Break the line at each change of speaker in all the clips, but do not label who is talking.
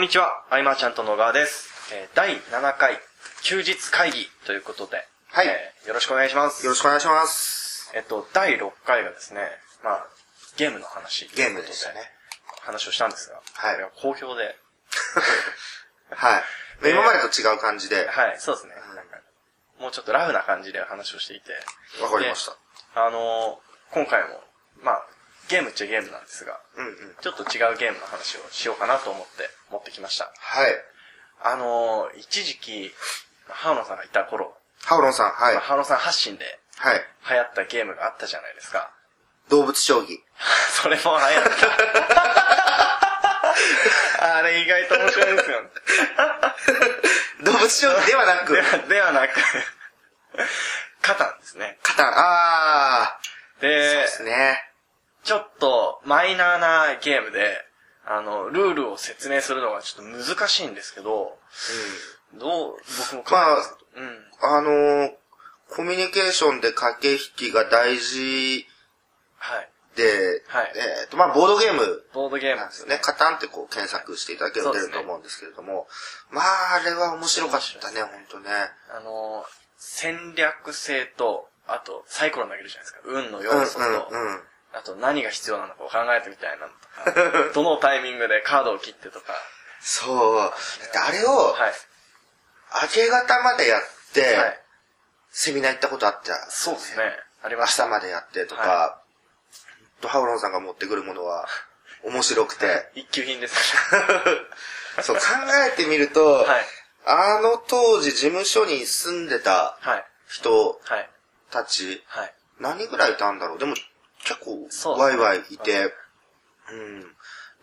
こんにちは、アイマーちゃんと野川です。えー第7回休日会議ということで、
はい
えーよろしくお願いします。
よろしくお願いします。
えっと、第6回がですね、まあ、ゲームの話。
ゲームでしたね。
話をしたんですが、
はい
これは好評で、
はい。
えー
今までと違う感じで、
はい、そうですね。なんかもうちょっとラフな感じで話をしていて、
わかりました。
あのー今回も、まあ、ゲームっちゃゲームなんですが、
うんうん。
ちょっと違うゲームの話をしようかなと思って持ってきました。
はい。
あのー一時期、ハウノさんがいた頃、
ハウロンさん、はい
まあ。ハウノさん発信で
はい。
流行ったゲームがあったじゃないですか。
動物将棋。
それも流行った。あれ意外と面白いですよね。
動物将棋ではなく
で、はではなく、カタンですね。
カタン、あー、そう
で
ですね。
ちょっとマイナーなゲームで、あの、ルールを説明するのがちょっと難しいんですけど、どう、僕も
まあ
考えますうん。
うん。あのー、コミュニケーションで駆け引きが大事
はい。
で、
はい
えっ、と、まあ、ボードゲーム
ボードゲーム
なんですよね。カタンってこう検索していただけると出ると思うんですけれども、まあ、あれは面白かったね、本当ね。
あの、戦略性と、あと、サイコロ投げるじゃないですか。運の
うん、
要素と、
うん、うん。
あと何が必要なのかを考えてみたいなのとか、どのタイミングでカードを切ってとか、
そう。だってあれを、
はい。
明け方までやって、
はい。
セミナー行ったことあった。
そうですね。あり
明
ました。
日までやってとか、
は
とハウロンさんが持ってくるものは面白くて、
一級品です
そう考えてみると、
はい。
あの当時事務所に住んでた
はい。
人
はい。
たち、
はい。
何人ぐらいいたんだろうでも結構ワイワイいて、うん。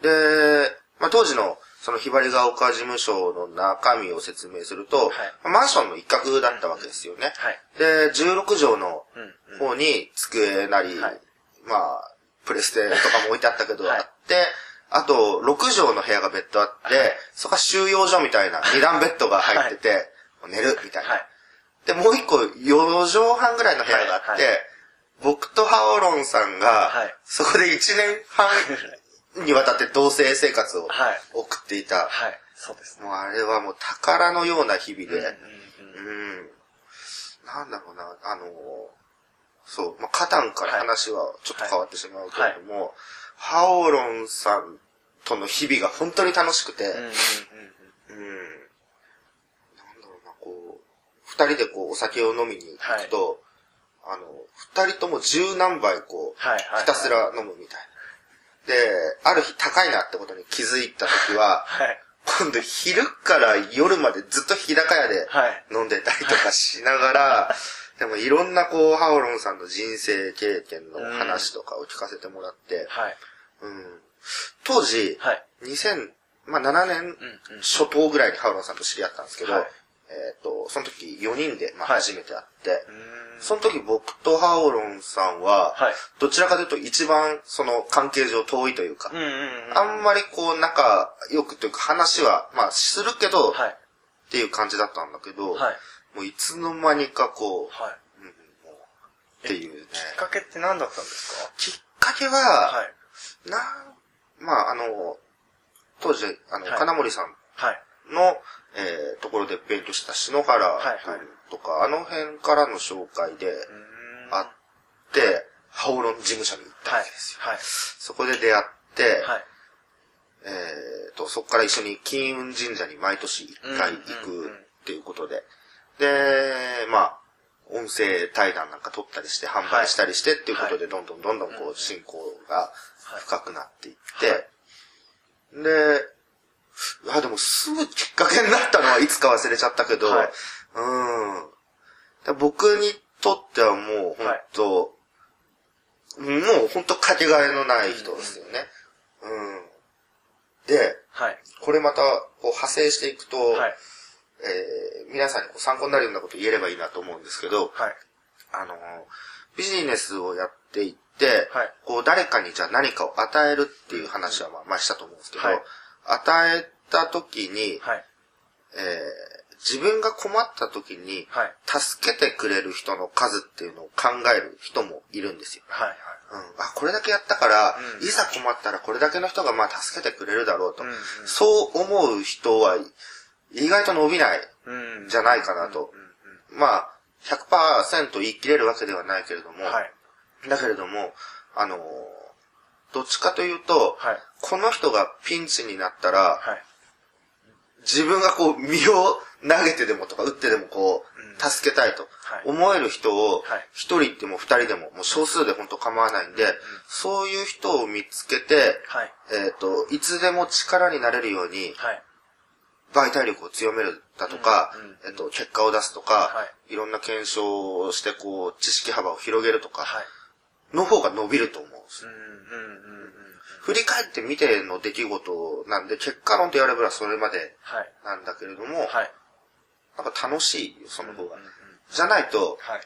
で、まあ、当時のそのひばりが丘事務所の中身を説明すると、
はい
マンションの一角だったわけですよね。
はい。
で、16畳の
うん。
方に机なり、
はい
まあ、プレステとかも置いてあったけど、
はい
あって、あと、6畳の部屋が別途あって、そこは収容所みたいな 二段ベッドが入ってて、寝るみたいな。
はい。
で、もう一個、4畳半ぐらいの部屋があって、僕とハオロンさんが、
はい
そこで1年半 にわたって同棲生活を
はい
送っていた。
はい。そうですね。
もうあれはもう宝のような日々で、
うんうん
うん。なんだろうな、あの、そう、まあ、カタンから話はちょっと変わってしまうけれども、ハオロンさんとの日々が本当に楽しくて、
うん。うん。
なんだろうな、こう、二人でこう、お酒を飲みに行くと、あの、二人とも十何杯こう、
はいはい。
ひたす。ら飲むみたいな。で、ある日高いなってことに気づいた時は、
はい。
今度昼から夜までずっと日高屋で
はい。
飲んでたりとかしながら、でもいろんなこう、ハオロンさんの人生経験の話とかを聞かせてもらって、
はい。
うん。当時、
はい。
2007年。初頭ぐらいにハオロンさんと知り合ったんですけど、
はい
えっ、と、その時4人で、まあ、
はい
初めて会って、
うーん
その時僕とハオロンさんは、
はい。
どちらかというと一番その関係上遠いというか、
うんうんうん。
あんまりこう仲良くというか話は、まあするけど、
はい。
っていう感じだったんだけど、
はい。
もういつの間にかこう、
はい。
うんっていうね。
きっかけって何だったんです
きっかけは、
かはい。
な、まああの、当時、あの、
はい
金森さん
はい。
の、えーところで勉強した篠原
はいはい。
君とか、あの辺からの紹介であって、ハオロン事務所に行ったわけですよ。
はい。
そこで出会って、
はい。
えーと、そこから一緒に金運神社に毎年一回行
うんうんうん
くっていうことで、で、まあ、音声対談なんか撮ったりして、販売したりしてっていうことで、どんどんどんどんこう、進行が深くなっていって、で、あ、でもすぐきっかけになったのはいつか忘れちゃったけど、
はい
うん。で僕にとってはもう本当、もう本当かけがえのない人ですよね。うん。で、
はい。
これまたこう派生していくと、
はい。
えー皆さんにこう参考になるようなこと言えればいいなと思うんですけど、
はい。
あの、ビジネスをやっていって、
はい
こう誰かにじゃあ何かを与えるっていう話はまあ、まあしたと思うんですけど、
はい
与えた時に、
はい。
えー自分が困った時に、
はい。
助けてくれる人の数っていうのを考える人もいるんですよ。
はい。はい。
うん、あ、これだけやったから、
うん
いざ困ったらこれだけの人がまあ助けてくれるだろうと。
うんうん
そう思う人は意外と伸びない
うん。
じゃないかなと。
うん
まあ、100%言い切れるわけではないけれども、
うん。はい。
だけれども、あのーどっちかというと、
はい。
この人がピンチになったら、
はい。
自分がこう、身を投げてでもとか、打ってでもこ
う
助けたいと
はい。
思える人を
はい、
一人でも二人でも、もう少数で本当構わないんで、そういう人を見つけて、
はい。
えっ、と、いつでも力になれるように、
はい。
媒体力を強めるだとか、えっ、と、結果を出すとか、、
はい
ろんな検証をして、こう、知識幅を広げるとか、
はい。
の方が伸びると思うんですよ。振り返ってみての出来事なんで、結果論とやればそれまで
はい。
なんだけれども、
はい。
なんか楽しいよ、その方が。
うんうんうん
じゃないと、
はい。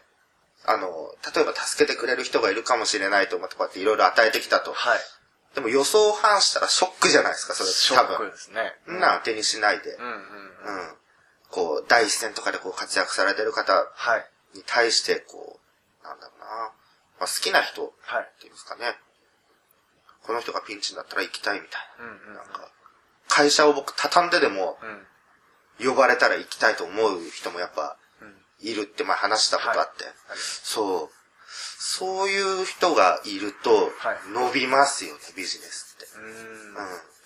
あの、例えば助けてくれる人がいるかもしれないと思ってこうやっていろいろ与えてきたと。
はい。
でも予想を反したらショックじゃないですか、それ
ショック
多分。
ですね。
そんなん当てにしないで。
うんうん。
こう、第一線とかでこう活躍されてる方
はい。
に対して、こう、なんだろうな。まあ、好きな人っ
はい。
ていうんですかね。この人がピンチになったら行きたいみたい
うんうんうん。
な。なんか、会社を僕畳んででも
うん。
呼ばれたら行きたいと思う人もやっぱ
うん。
いるって前話したことあって。
あります
そう。そういう人がいると
はい、
伸びますよね、ビジネスって。
うーん。
うん。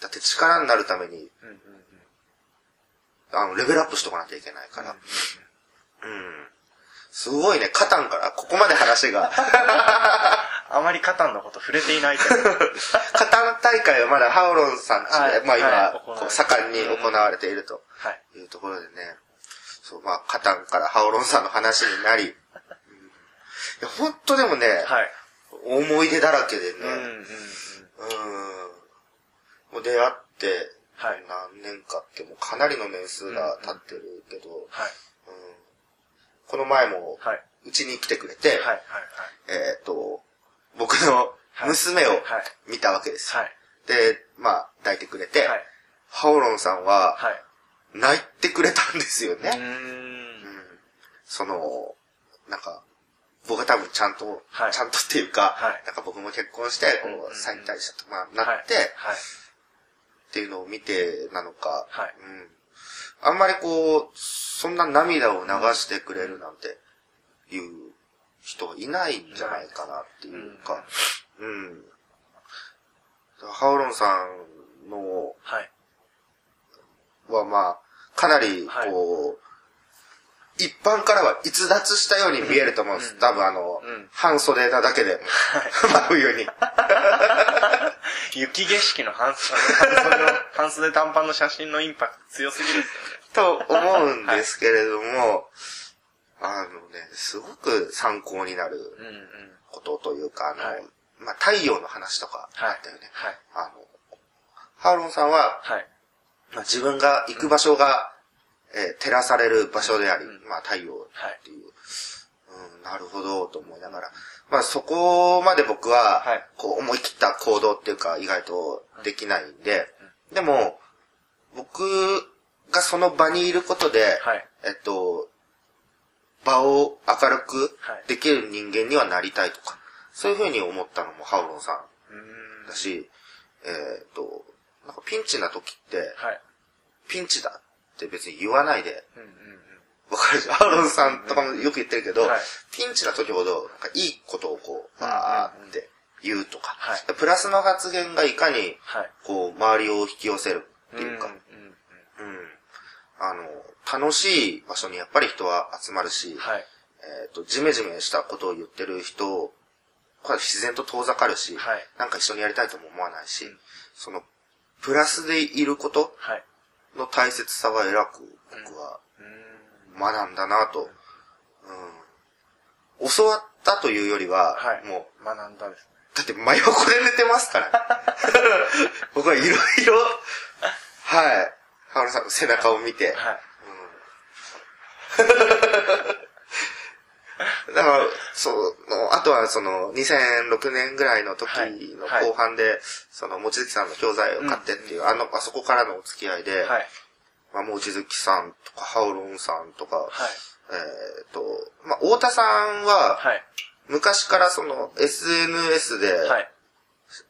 だって力になるために、
うんうんうん。
あの、レベルアップしとかなきゃいけないから。うん。すごいね、カタンからここまで話が。
あまりカタンのこと触れていないけど。
カタン大会はまだハオロンさんちで、
はい
まあ今、盛んに行われていると
はい。
いうところでね、そう、まあ、カタンからハオロンさんの話になり、うんいや、本当でもね、
はい。
思い出だらけでね、
うんうんうん。
うん。もう出会って、
はい
何年かってもうかなりの年数が経ってるけど、
はい。
うんこの前も、
はい。
うちに来てくれて、
はい。はい。
えっ、と、僕の娘を
はい
見たわけです。で、まあ、抱いてくれて、
はい。
ハオロンさんは、
はい。
泣いてくれたんですよ。ね。うんんその、なんか、僕は多分ちゃんと、
はい
ちゃんとっていうか、
はい
なんか僕も結婚して、こ
う
再退したとかなって、
はい。
っていうのを見てなのか、
はい
うん。あんまりこう、そんな涙を流してくれるなんていう人はいないんじゃないかなっていうか、うん。ハオロンさんの
はい。
はまあ、かなり
はい
こう、一般からは逸脱したように見えると思うんです。多分あの、
うん
半袖なだけで、真冬に。
雪景色の半袖半袖の、半袖短パンの写真のインパクト強すぎる
と思うんですけれども、あのね、すごく参考になる。ことというか、あの、
はい
まあ、太陽の話とかあったよね。
はい。
あの、ハーロンさんは、
はい。
まあ、自分が行く場所が、えー照らされる場所であり、
うん
まあ、太陽
はい
っていう、うん、なるほど、と思いながら、まあ、そこまで僕は、
はい
こう、思い切った行動っていうか、意外とできないんで、でも、僕がその場にいることで、
はい。
えっと、場を明るく
はい
できる人間にはなりたいとか、そういうふうに思ったのもハオロンさん。だし、えっと、なんかピンチな時って、
はい。
ピンチだって別に言わないで。わかるじゃん。ハオロンさんとかもよく言ってるけど、
はい
ピンチな時ほど、なんかいいことをこう、バーって言うとか、
はい
プラスの発言がいかに、
はい。
こう、周りを引き寄せるっていうか、
んうん
うん。あの、楽しい場所にやっぱり人は集まるし、
はい。
えっ、と、ジメジメしたことを言ってる人、は自然と遠ざかるし、
はい
なんか一緒にやりたいとも思わないし、
うん
その、プラスでいること
はい。
の大切さは偉く僕は。学んだなと、うん。教わったというよりは、
はい。
もう、
学んだですね。
だって真横で寝てますから、ね、僕はいろいろ、はい。ハルさんの背中を見て、
はい。
だから、その、あとはその、2006年ぐらいの時の後半で、その、望月さんの教材を買ってっていう、あの、あそこからのお付き合いで、
はい。
まあ、望月さんとか、ハオロンさんとか、
はい。
えっ、と、まあ、太田さんは、
はい。
昔からその SNS で
はい。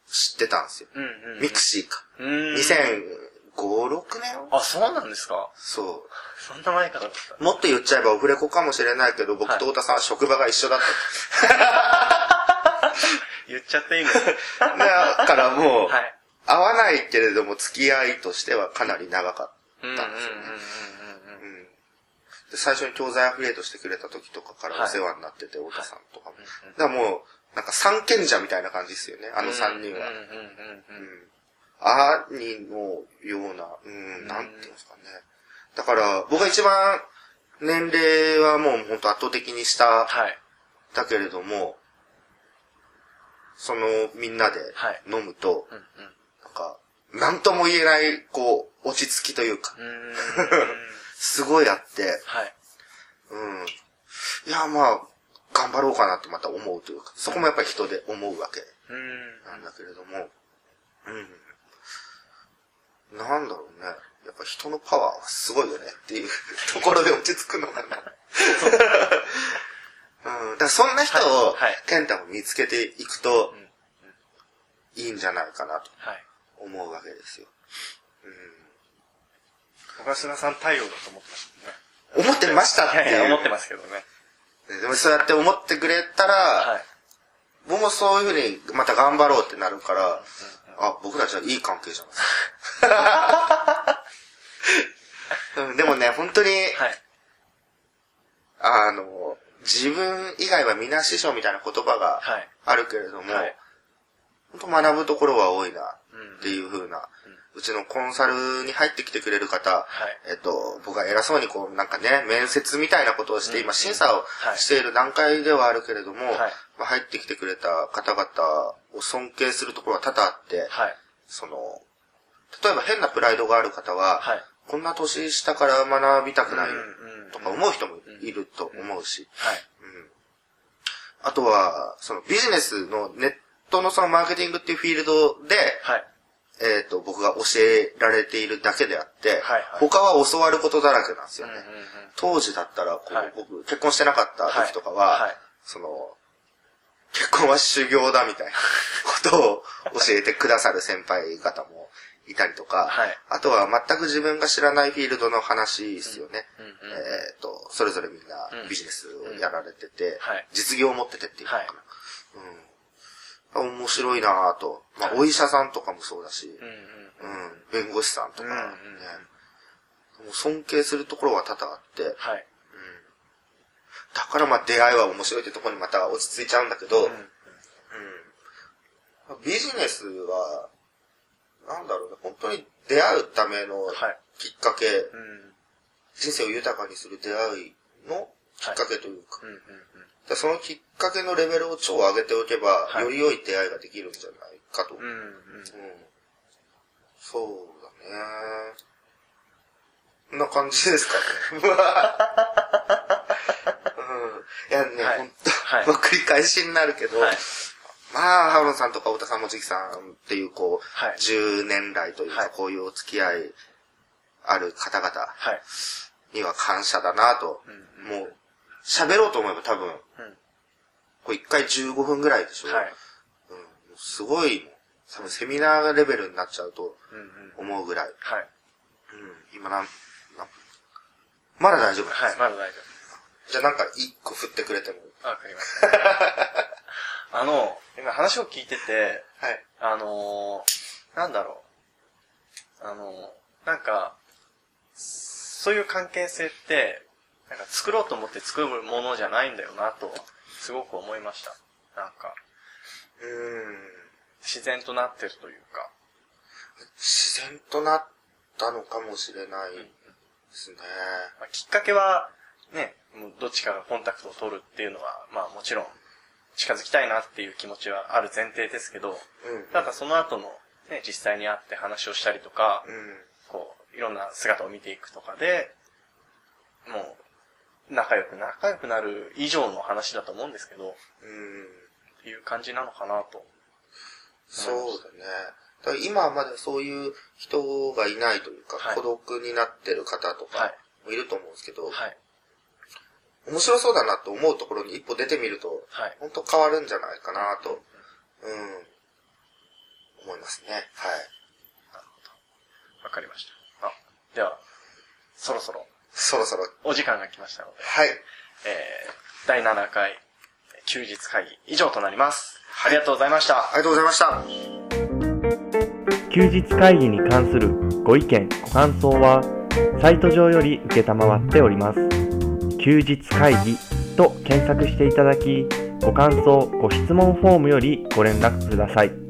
知ってたんですよ。
うんうんうん。
ミクシーか。
うーん。
2005、6年？
あ、そうなんですか？
そ
そんな前からだった。
う。もっと言っちゃえばオフレコかもしれないけど、僕
はい
と太田さんは職場が一緒だった。
言っちゃっていいの？は
だからもう、
い。
会わないけれども付き合いとしてはかなり長かったんですよね。うんで最初に教材アフィリエイトしてくれた時とかからお世話になってて、太田さんとかも。だからもう、なんか三賢者みたいな感じですよね、あの三人は。
うんうんうんうん。
うん兄のような、うん、なんていうんですかね。だから、僕が一番年齢はもう本当圧倒的に下
はい。
だけれども、そのみんなで
はい
飲むと、
うんうん。
なんか、なんとも言えない、こう、落ち着きというか、
う。
すごいあって、
はい。
うん。いや、まあ、頑張ろうかなってまた思うというか、そこもやっぱり人で思うわけ
うーん。
なんだけれども、うん。なんだろうね。やっぱ人のパワーはすごいよねっていうところで落ち着くのかな。うん。だそんな人を
はいはい、
ケンタも見つけていくと
うん、
いいんじゃないかなと
はい。
思うわけですよ。
小頭さん太陽だと思ってまし
思ってましたったていう。
ね。いやいや、思ってますけどね。
ねでもそうやって思ってくれたら、
はい。
僕もそういうふうにまた頑張ろうってなるから、あ、僕らじゃいい関係じゃないですか。うんでもね、本当に、
はい。
あの、自分以外は皆師匠みたいな言葉が
はい。
あるけれども、
はい
本当学ぶところは多いな
うん
っていう風な、うちのコンサルに入ってきてくれる方、
はい。
えっと、僕が偉そうにこう、なんかね、面接みたいなことをして、今審査を
はい。
している段階ではあるけれども、
はい。
まあ、入ってきてくれた方々を尊敬するところは多々あって、
はい。
その、例えば変なプライドがある方は、
はい。
こんな年下から学びたくないとか思う人もいると思うし、
はい。
うん。あとは、そのビジネスのネットのそのマーケティングっていうフィールドで、
はい。
えっ、と、僕が教えられているだけであって、
はいはい
他は教わることだらけなんですよね。
うんうんうん
当時だったらこう、
はい
僕、結婚してなかった時とかは、
はいはい
その、結婚は修行だみたいな ことを教えてくださる先輩方もいたりとか、
はい
あとは全く自分が知らないフィールドの話ですよね。
うんうん
えっ、と、それぞれみんな
うん
ビジネスをやられてて、
はい
実業を持っててっていうのかな。
はい
うん。面白いなぁと。まあ、お医者さんとかもそうだし、
うんうん
うん、弁護士さんとか、ね
うんうん。
もう尊敬するところは多々あって、
はい。
だからまあ出会いは面白いってところにまた落ち着いちゃうんだけど、うん。ビジネスは、なんだろうね、本当に出会うための
はい。
きっかけ、
うん。
人生を豊かにする出会いのきっかけというか、そのきっかけのレベルを超上げておけば、
はい
より良い出会いができるんじゃないかと。うん
うんうん。
そうだね。こんな感じですかね。うん、いやね、
はい
ほんと、
はい
まあ繰り返しになるけど、
はい
まあ、ハウロンさんとか太田さんもじきさんっていう、こう、
はい
10年来というか、
はい
こういうお付き合いある方々
はい。
には感謝だなと。
うん
もう、喋ろうと思えば多分、
うん
これ1回15分ぐらいでしょ。
はい。
うん、すごい多分セミナーレベルになっちゃうと
うんうん。
思うぐらい。
はい。
うん、今なん、なんまだ大丈夫です
はい。まだ大丈
じゃあなんか1個振ってくれても。
夫。わかりました。あの、今話を聞いてて、
はい。
あのー、なんだろう。あのー、なんか、そういう関係性って、なんか作ろうと思って作るものじゃないんだよなと、すごく思いました。なんか、
うーん。
自然となってるというか。
自然となったのかもしれないですね。
まあ、きっかけは、ね、もうどっちかがコンタクトを取るっていうのは、まあもちろん、近づきたいなっていう気持ちはある前提ですけど、
うん。
ただその後の、ね、実際に会って話をしたりとか、
うん。
こう、いろんな姿を見ていくとかで、もう、仲良く、仲良くなる以上の話だと思うんですけど、
うん。
っていう感じなのかなと。
そうだね。だ今はまだそういう人がいないというか、
はい
孤独になってる方とか
はい。
もいると思うんですけど、
はい。
面白そうだなと思うところに一歩出てみると、
はい。
本当変わるんじゃないかなと、うん、思いますね。はい。
わかりました。あ、では、そろそろ
そろそろ、
お時間が来ましたので、
はい。
えー、第7回休日会議以上となります。ありがとうございました。
ありがとうございました。
休日会議に関するご意見、ご感想は、サイト上より受けたまわっております。休日会議と検索していただき、ご感想、ご質問フォームよりご連絡ください。